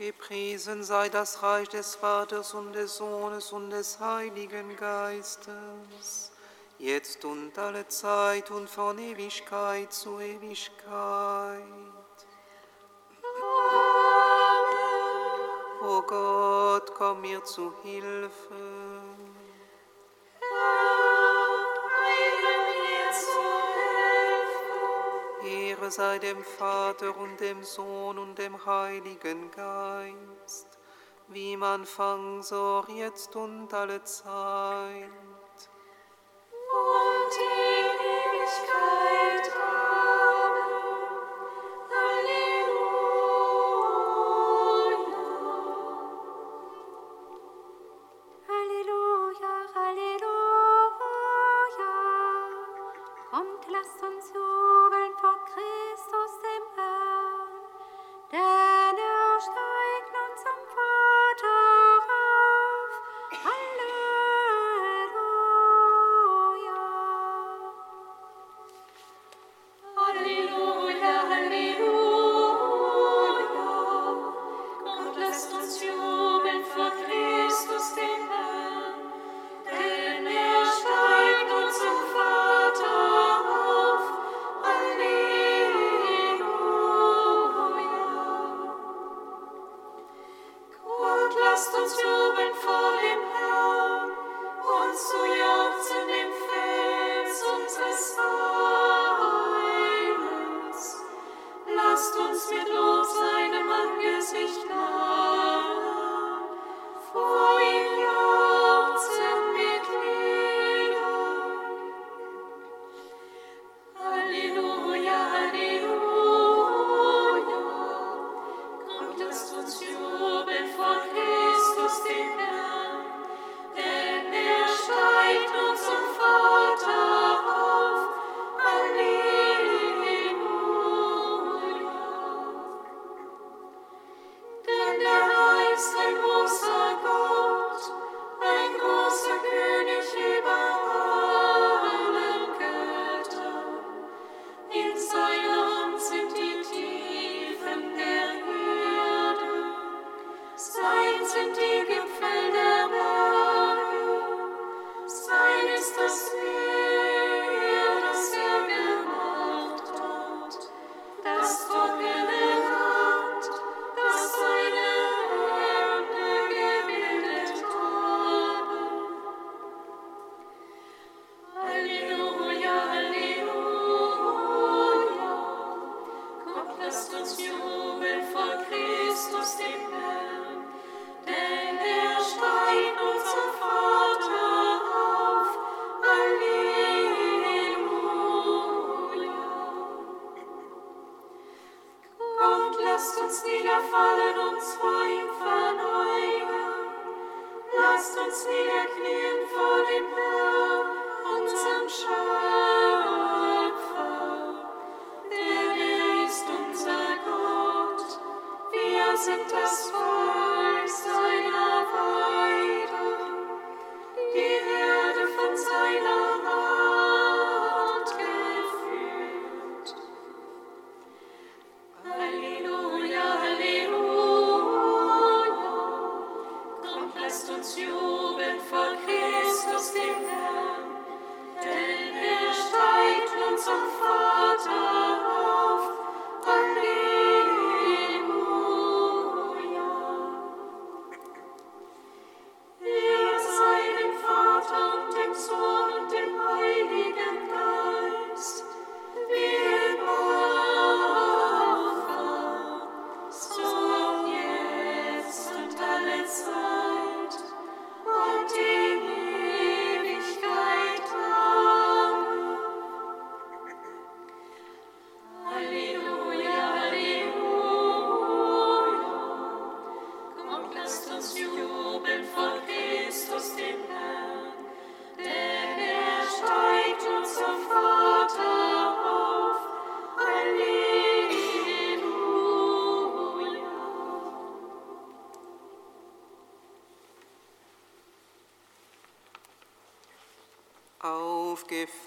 Gepriesen sei das Reich des Vaters und des Sohnes und des Heiligen Geistes, jetzt und alle Zeit und von Ewigkeit zu Ewigkeit. Amen. O Gott, komm mir zu Hilfe. Sei dem Vater und dem Sohn und dem Heiligen Geist, wie man Anfang, so jetzt und alle Zeit. Und die Ewigkeit. Lasst uns niederfallen, uns vor ihm verneugen. Lasst uns niederknien vor dem Herrn, unserem Schöpfer. Denn er ist unser Gott. Wir sind das Volk.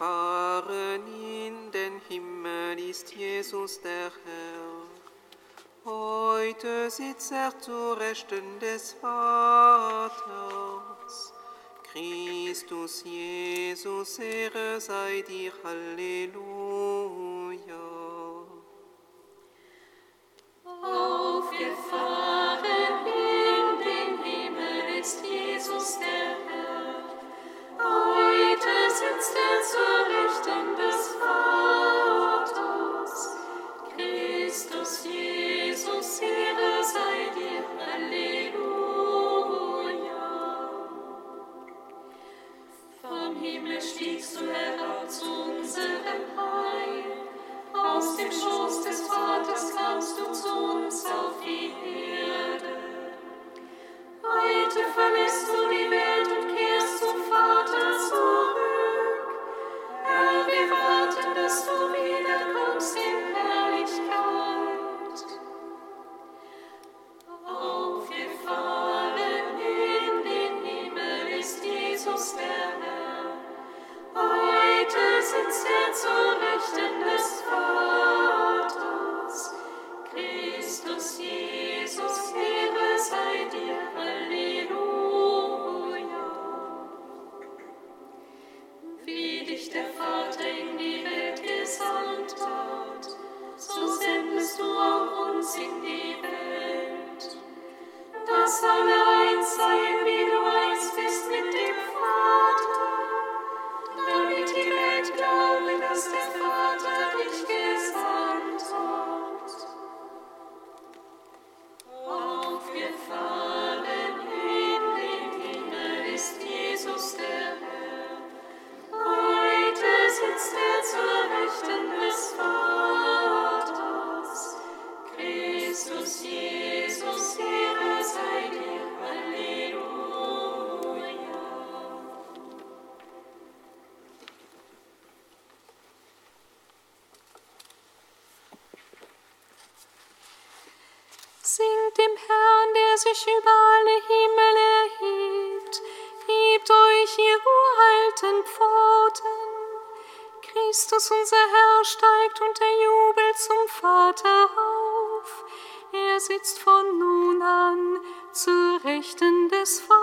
Fahren in den Himmel ist Jesus der Herr. Heute sitzt er zu Rechten des Vaters. Christus Jesus, Ehre sei dir, Halleluja. zu richten ist. Christus unser Herr steigt und der Jubel zum Vater auf. Er sitzt von nun an zur Rechten des Vaters.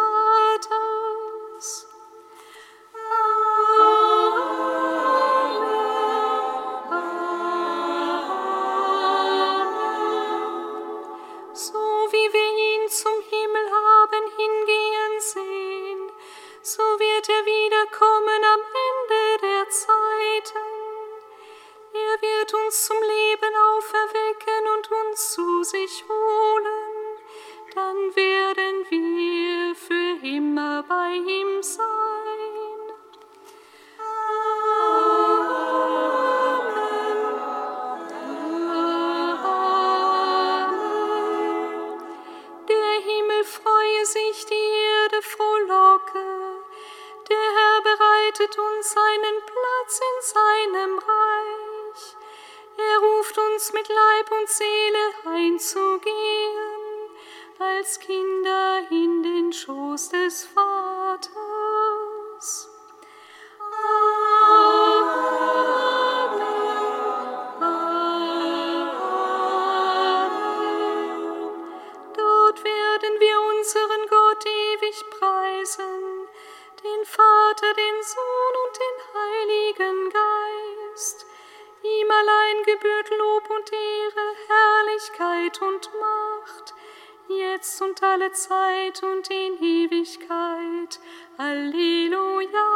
Herrlichkeit und Macht, jetzt und alle Zeit und in Ewigkeit. Halleluja.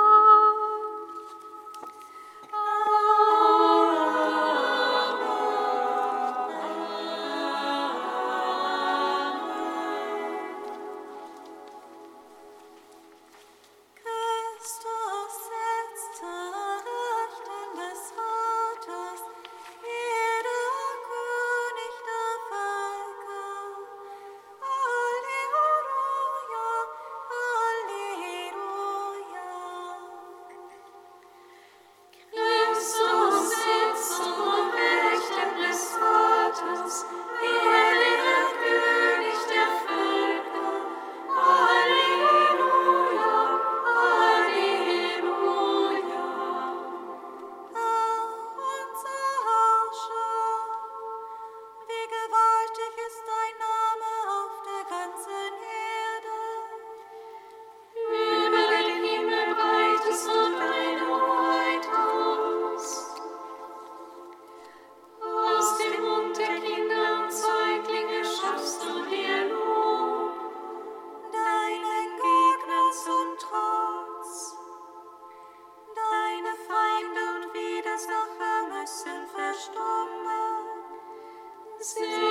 sing.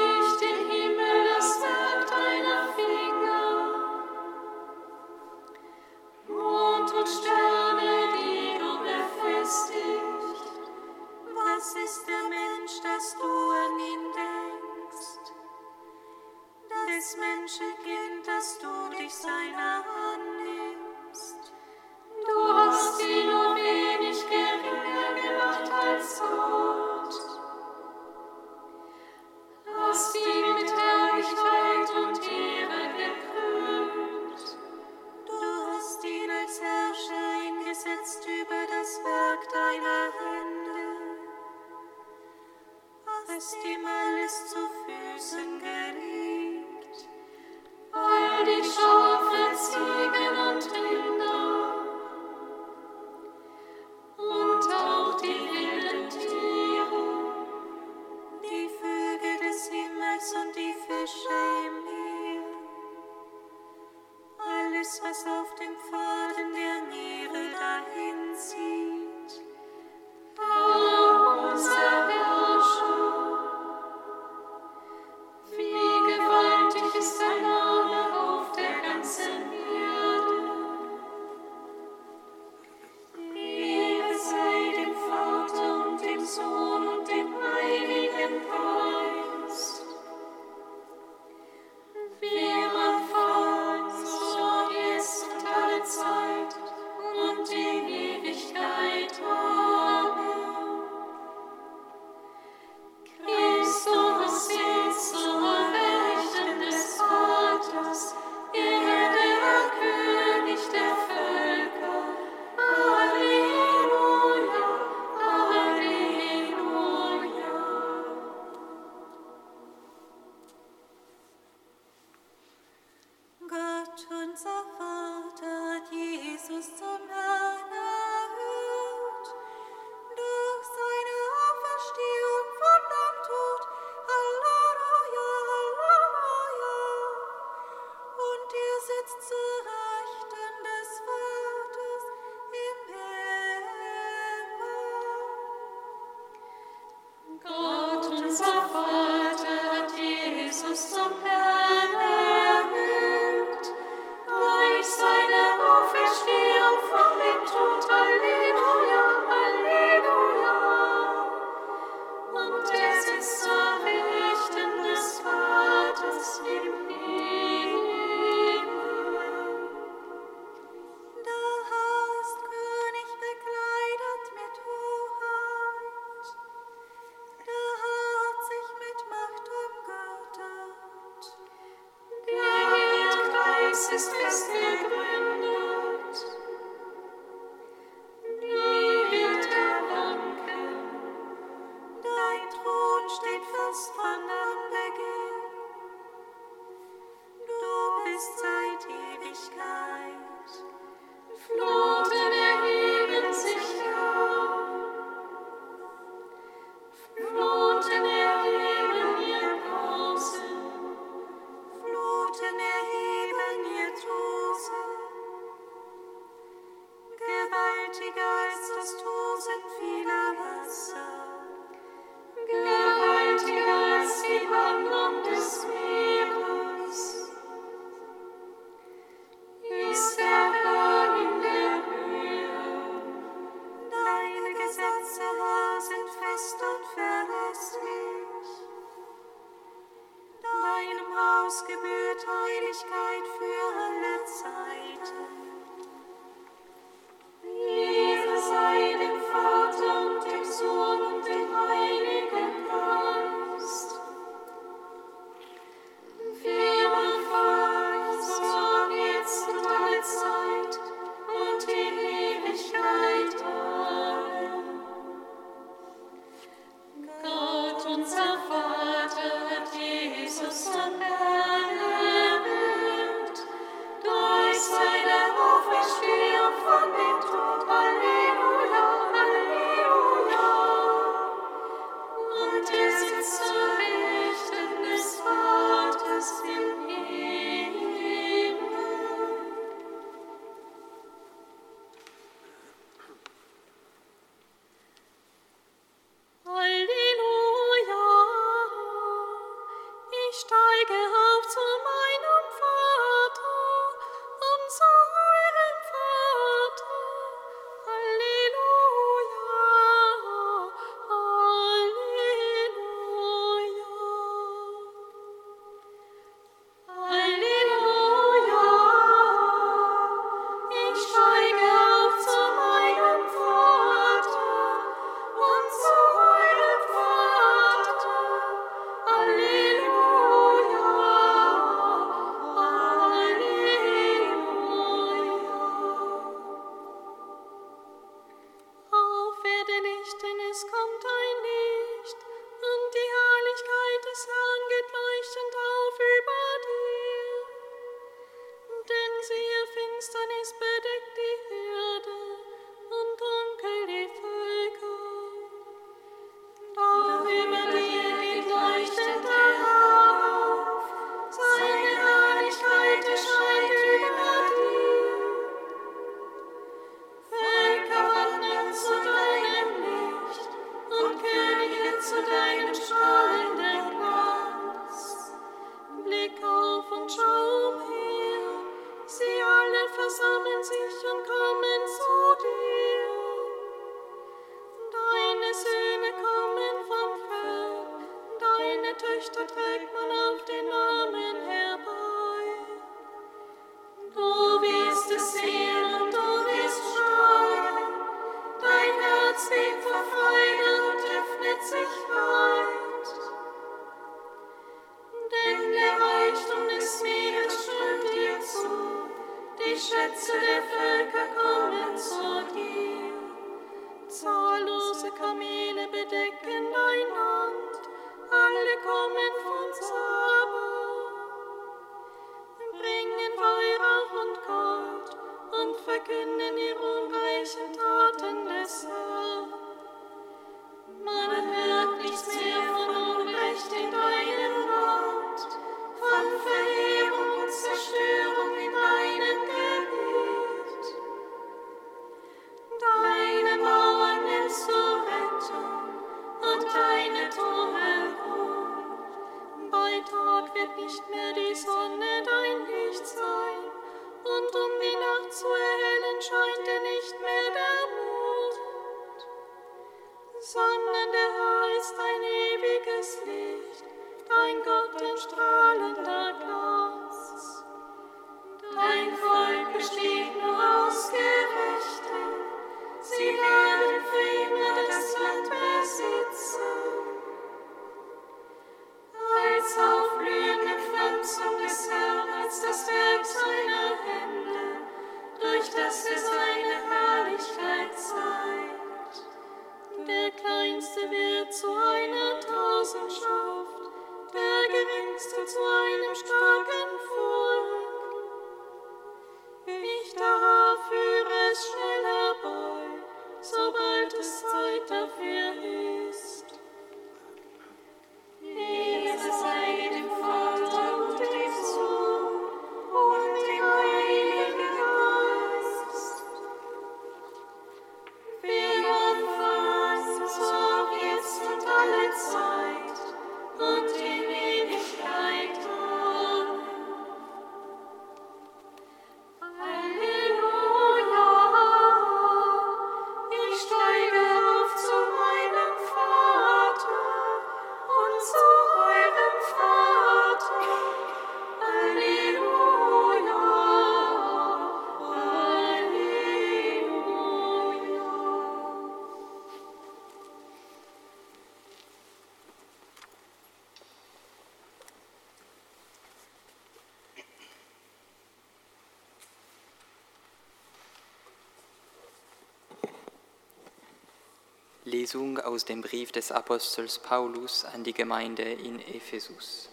Lesung aus dem Brief des Apostels Paulus an die Gemeinde in Ephesus.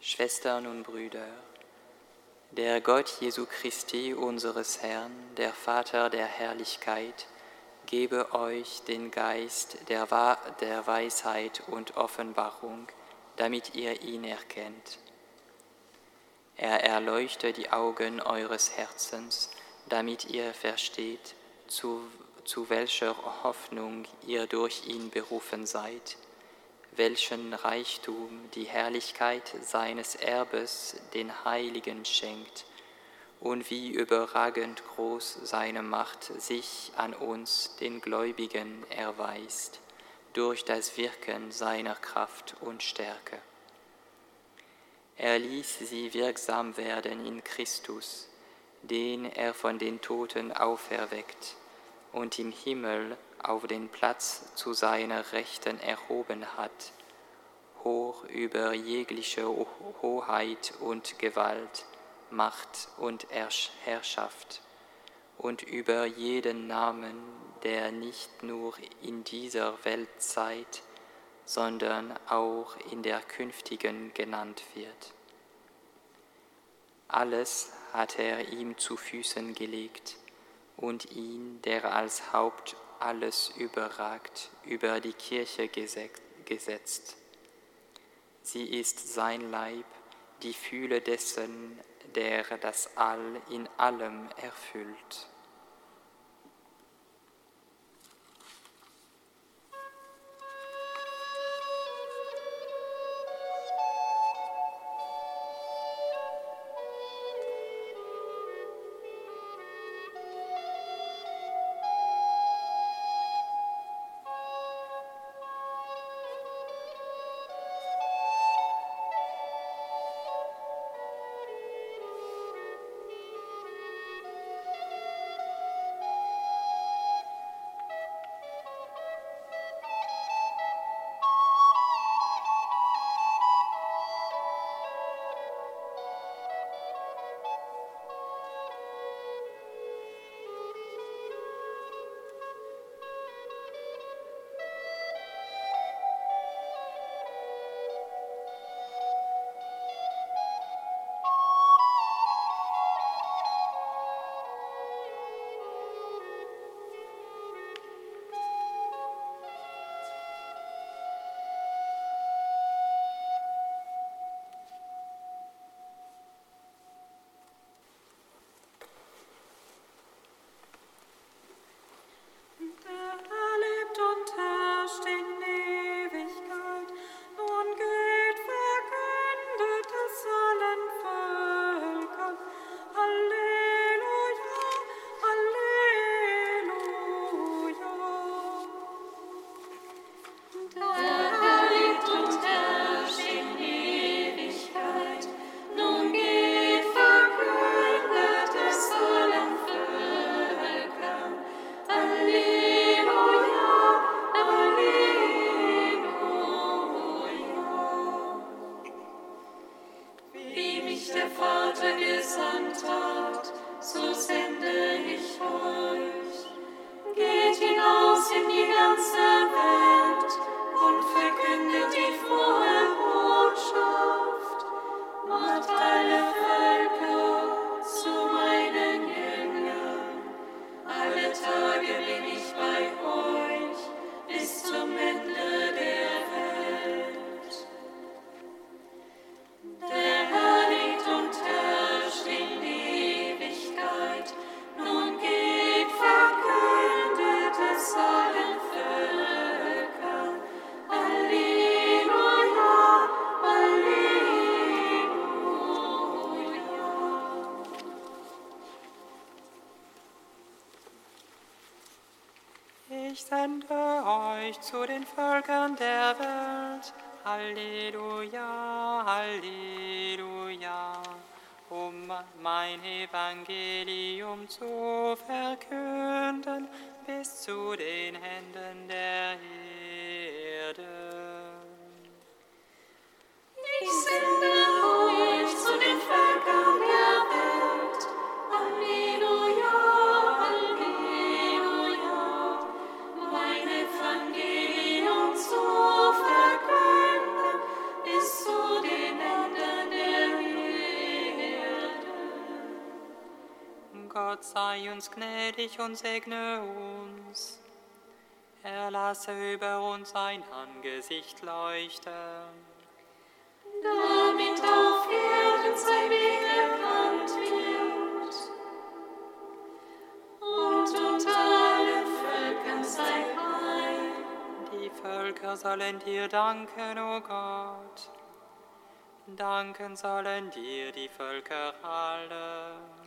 Schwestern und Brüder, der Gott Jesu Christi, unseres Herrn, der Vater der Herrlichkeit, gebe euch den Geist der, der Weisheit und Offenbarung, damit ihr ihn erkennt. Er erleuchte die Augen eures Herzens, damit ihr versteht, zu zu welcher Hoffnung ihr durch ihn berufen seid, welchen Reichtum die Herrlichkeit seines Erbes den Heiligen schenkt und wie überragend groß seine Macht sich an uns, den Gläubigen, erweist, durch das Wirken seiner Kraft und Stärke. Er ließ sie wirksam werden in Christus, den er von den Toten auferweckt und im Himmel auf den Platz zu seiner Rechten erhoben hat, hoch über jegliche Hoheit und Gewalt, Macht und Herrschaft und über jeden Namen, der nicht nur in dieser Weltzeit, sondern auch in der künftigen genannt wird. Alles hat er ihm zu Füßen gelegt und ihn, der als Haupt alles überragt, über die Kirche gesetzt. Sie ist sein Leib, die Fühle dessen, der das All in allem erfüllt. Gnädig und segne uns. Er lasse über uns sein Angesicht leuchten. damit auf Erden sein Weg erkannt wird und unter allen Völkern sein Heil. Die Völker sollen dir danken, o Gott. Danken sollen dir die Völker alle.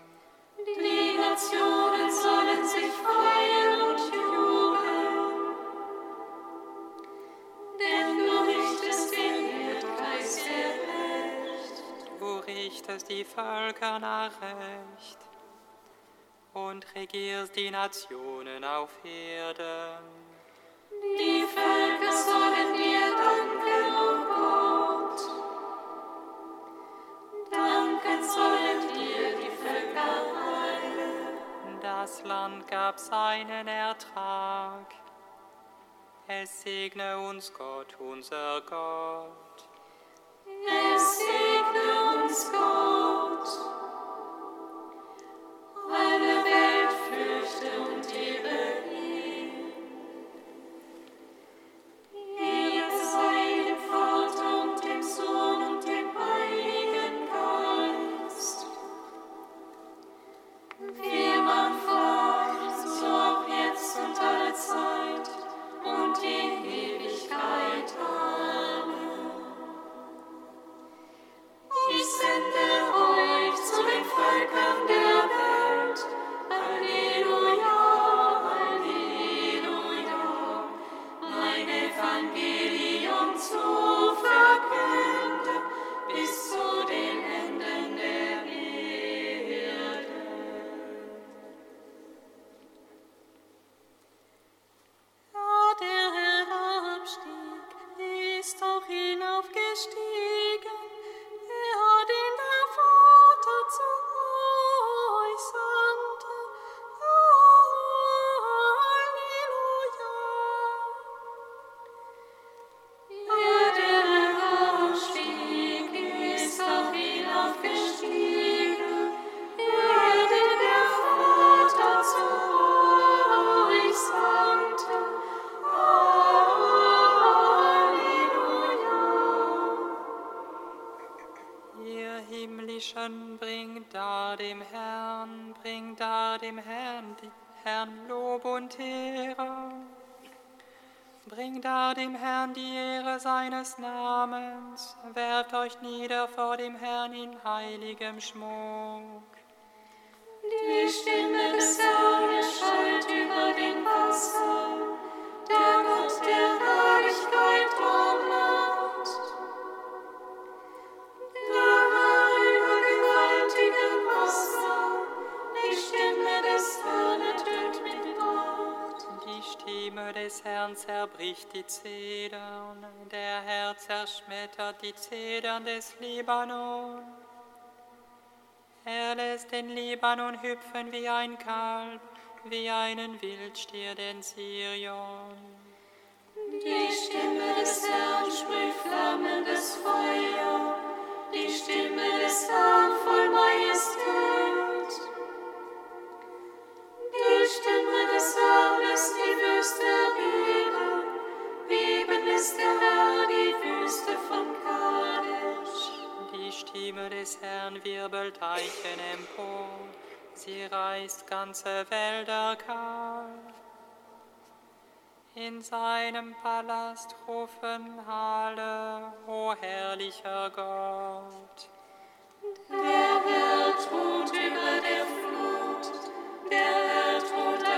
Richtest den Erdkreis gerecht. Du richtest die Völker nach Recht und regierst die Nationen auf Erden. Die Völker sollen dir danken, o Gott. Danken sollen Das Land gab seinen Ertrag. Es segne uns Gott, unser Gott. Es segne Himmlischen, bringt da dem Herrn, bringt da dem Herrn, die Herrn Lob und Ehre. Bringt da dem Herrn die Ehre seines Namens, werft euch nieder vor dem Herrn in heiligem Schmuck. Die Stimme des Herrn erschallt über den Wasser, der Des Herrn zerbricht die Zedern, der Herr zerschmettert die Zedern des Libanon. Er lässt den Libanon hüpfen wie ein Kalb, wie einen Wildstier den Sirion. Die Stimme des Herrn sprüht flammendes Feuer, die Stimme des Herrn voll Majestät. Die Stimme des Herrn lässt die Wüste beben, beben lässt der Herr die Wüste von Kadesh. Die Stimme des Herrn wirbelt Eichen empor, sie reißt ganze Wälder kahl. In seinem Palast rufen alle, o herrlicher Gott. Der Herr thront über der Flut, der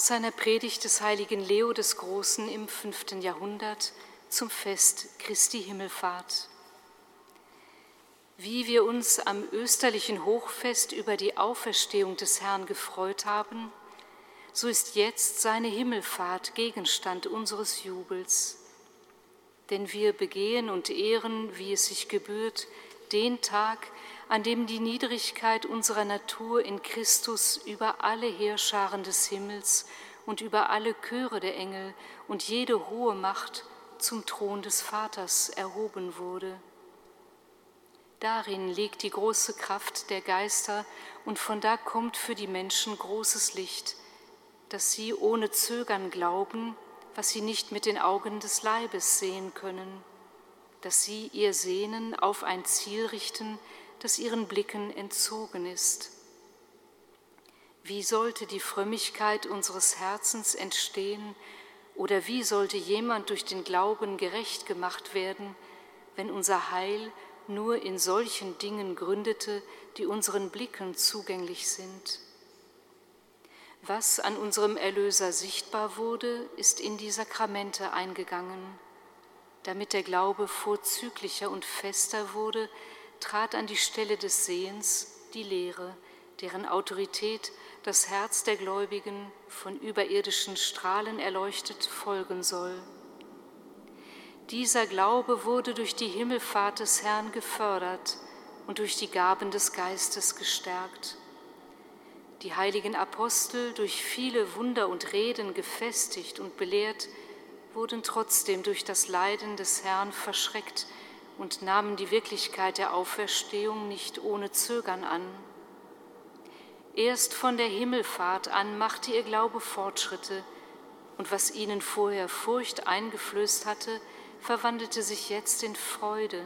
aus seiner Predigt des heiligen Leo des Großen im fünften Jahrhundert zum Fest Christi Himmelfahrt. Wie wir uns am österlichen Hochfest über die Auferstehung des Herrn gefreut haben, so ist jetzt seine Himmelfahrt Gegenstand unseres Jubels. Denn wir begehen und ehren, wie es sich gebührt, den Tag, an dem die Niedrigkeit unserer Natur in Christus über alle Heerscharen des Himmels und über alle Chöre der Engel und jede hohe Macht zum Thron des Vaters erhoben wurde. Darin liegt die große Kraft der Geister und von da kommt für die Menschen großes Licht, dass sie ohne Zögern glauben, was sie nicht mit den Augen des Leibes sehen können, dass sie ihr Sehnen auf ein Ziel richten, das ihren Blicken entzogen ist. Wie sollte die Frömmigkeit unseres Herzens entstehen oder wie sollte jemand durch den Glauben gerecht gemacht werden, wenn unser Heil nur in solchen Dingen gründete, die unseren Blicken zugänglich sind? Was an unserem Erlöser sichtbar wurde, ist in die Sakramente eingegangen. Damit der Glaube vorzüglicher und fester wurde, trat an die Stelle des Sehens die Lehre, deren Autorität das Herz der Gläubigen von überirdischen Strahlen erleuchtet folgen soll. Dieser Glaube wurde durch die Himmelfahrt des Herrn gefördert und durch die Gaben des Geistes gestärkt. Die heiligen Apostel, durch viele Wunder und Reden gefestigt und belehrt, wurden trotzdem durch das Leiden des Herrn verschreckt und nahmen die Wirklichkeit der Auferstehung nicht ohne Zögern an. Erst von der Himmelfahrt an machte ihr Glaube Fortschritte, und was ihnen vorher Furcht eingeflößt hatte, verwandelte sich jetzt in Freude,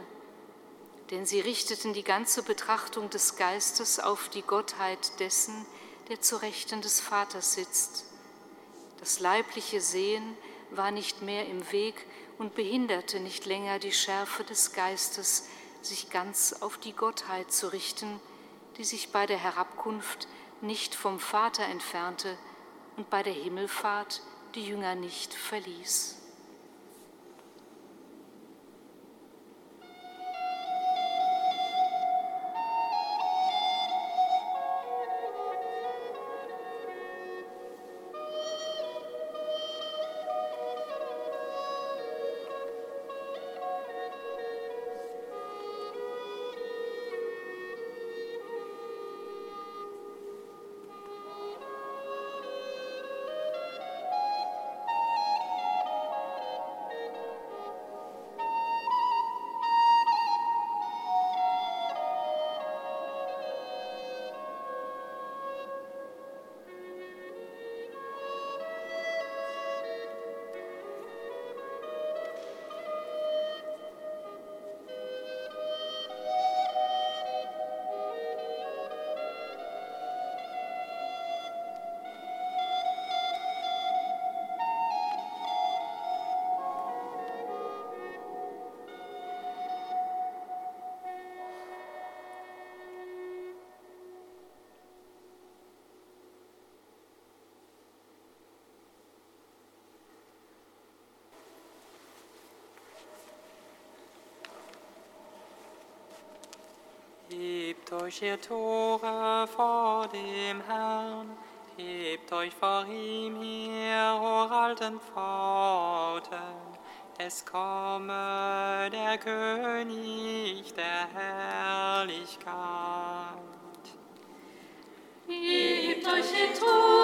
denn sie richteten die ganze Betrachtung des Geistes auf die Gottheit dessen, der zu Rechten des Vaters sitzt. Das leibliche Sehen war nicht mehr im Weg und behinderte nicht länger die Schärfe des Geistes, sich ganz auf die Gottheit zu richten, die sich bei der Herabkunft nicht vom Vater entfernte und bei der Himmelfahrt die Jünger nicht verließ. Hebt euch, ihr Tore, vor dem Herrn, hebt euch vor ihm her, o alten Pforten. Es komme der König der Herrlichkeit. Hebt euch, ihr Tore,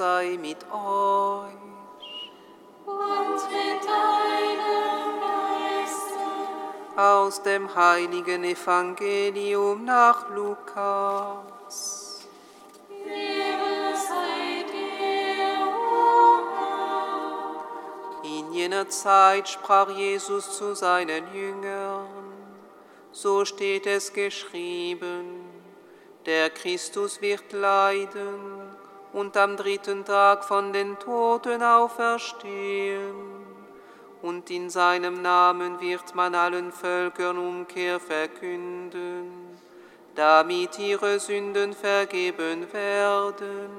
sei mit euch. Und mit deinem Geiste. Aus dem heiligen Evangelium nach Lukas. Sei dir, o Herr. In jener Zeit sprach Jesus zu seinen Jüngern, so steht es geschrieben, der Christus wird leiden und am dritten Tag von den Toten auferstehen. Und in seinem Namen wird man allen Völkern Umkehr verkünden, damit ihre Sünden vergeben werden.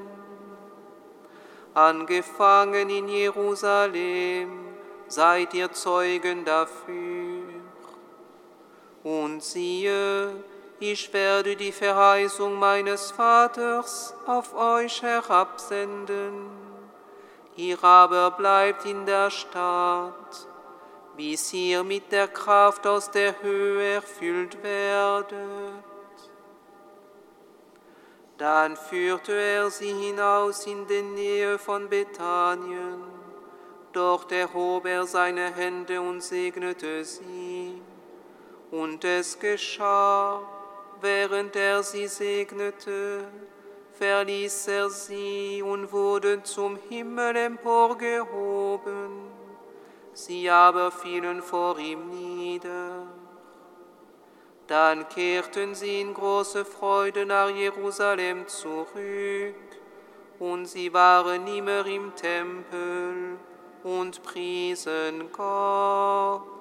Angefangen in Jerusalem, seid ihr Zeugen dafür. Und siehe, ich werde die Verheißung meines Vaters auf euch herabsenden. Ihr aber bleibt in der Stadt, bis ihr mit der Kraft aus der Höhe erfüllt werdet. Dann führte er sie hinaus in die Nähe von Bethanien. Dort erhob er seine Hände und segnete sie. Und es geschah, während er sie segnete, verließ er sie und wurde zum Himmel emporgehoben. Sie aber fielen vor ihm nieder. Dann kehrten sie in große Freude nach Jerusalem zurück, und sie waren immer im Tempel und priesen Gott.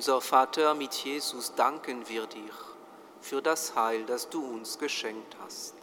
unser Vater, mit Jesus danken wir dir für das Heil, das du uns geschenkt hast.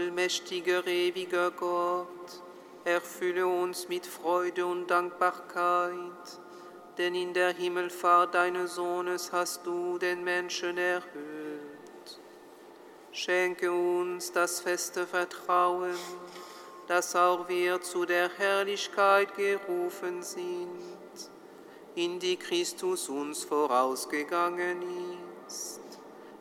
Allmächtiger, ewiger Gott, erfülle uns mit Freude und Dankbarkeit, denn in der Himmelfahrt deines Sohnes hast du den Menschen erhöht. Schenke uns das feste Vertrauen, dass auch wir zu der Herrlichkeit gerufen sind, in die Christus uns vorausgegangen ist,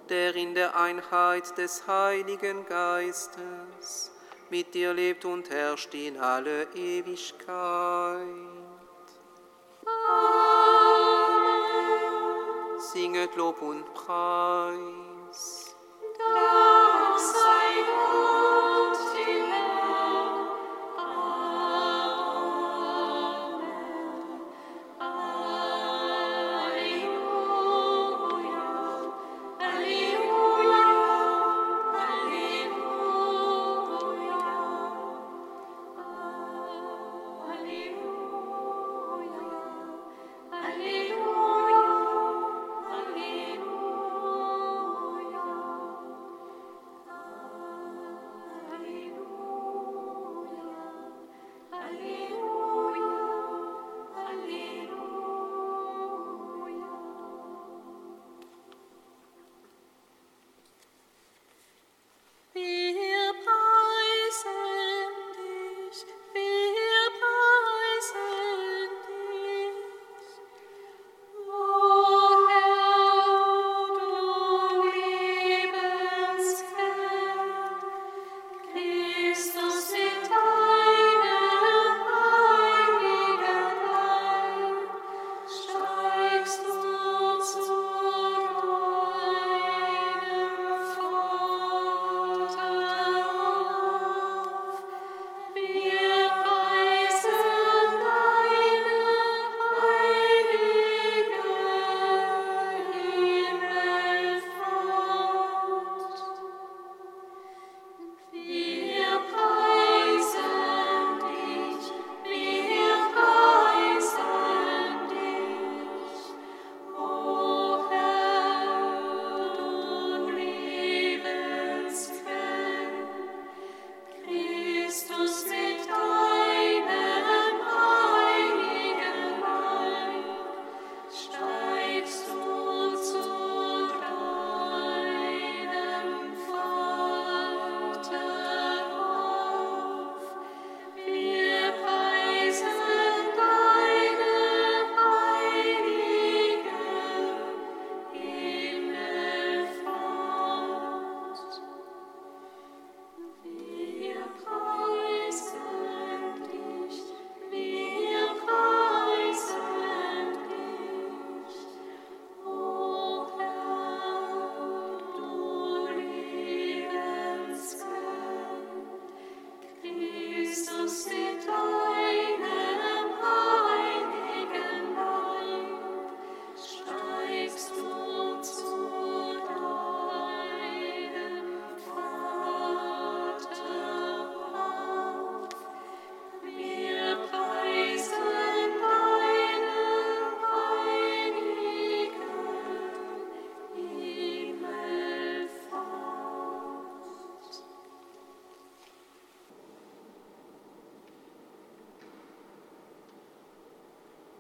der in der Einheit des Heiligen Geistes mit dir lebt und herrscht in alle Ewigkeit. Amen. Singet Lob und Preis. Dank sei Gott.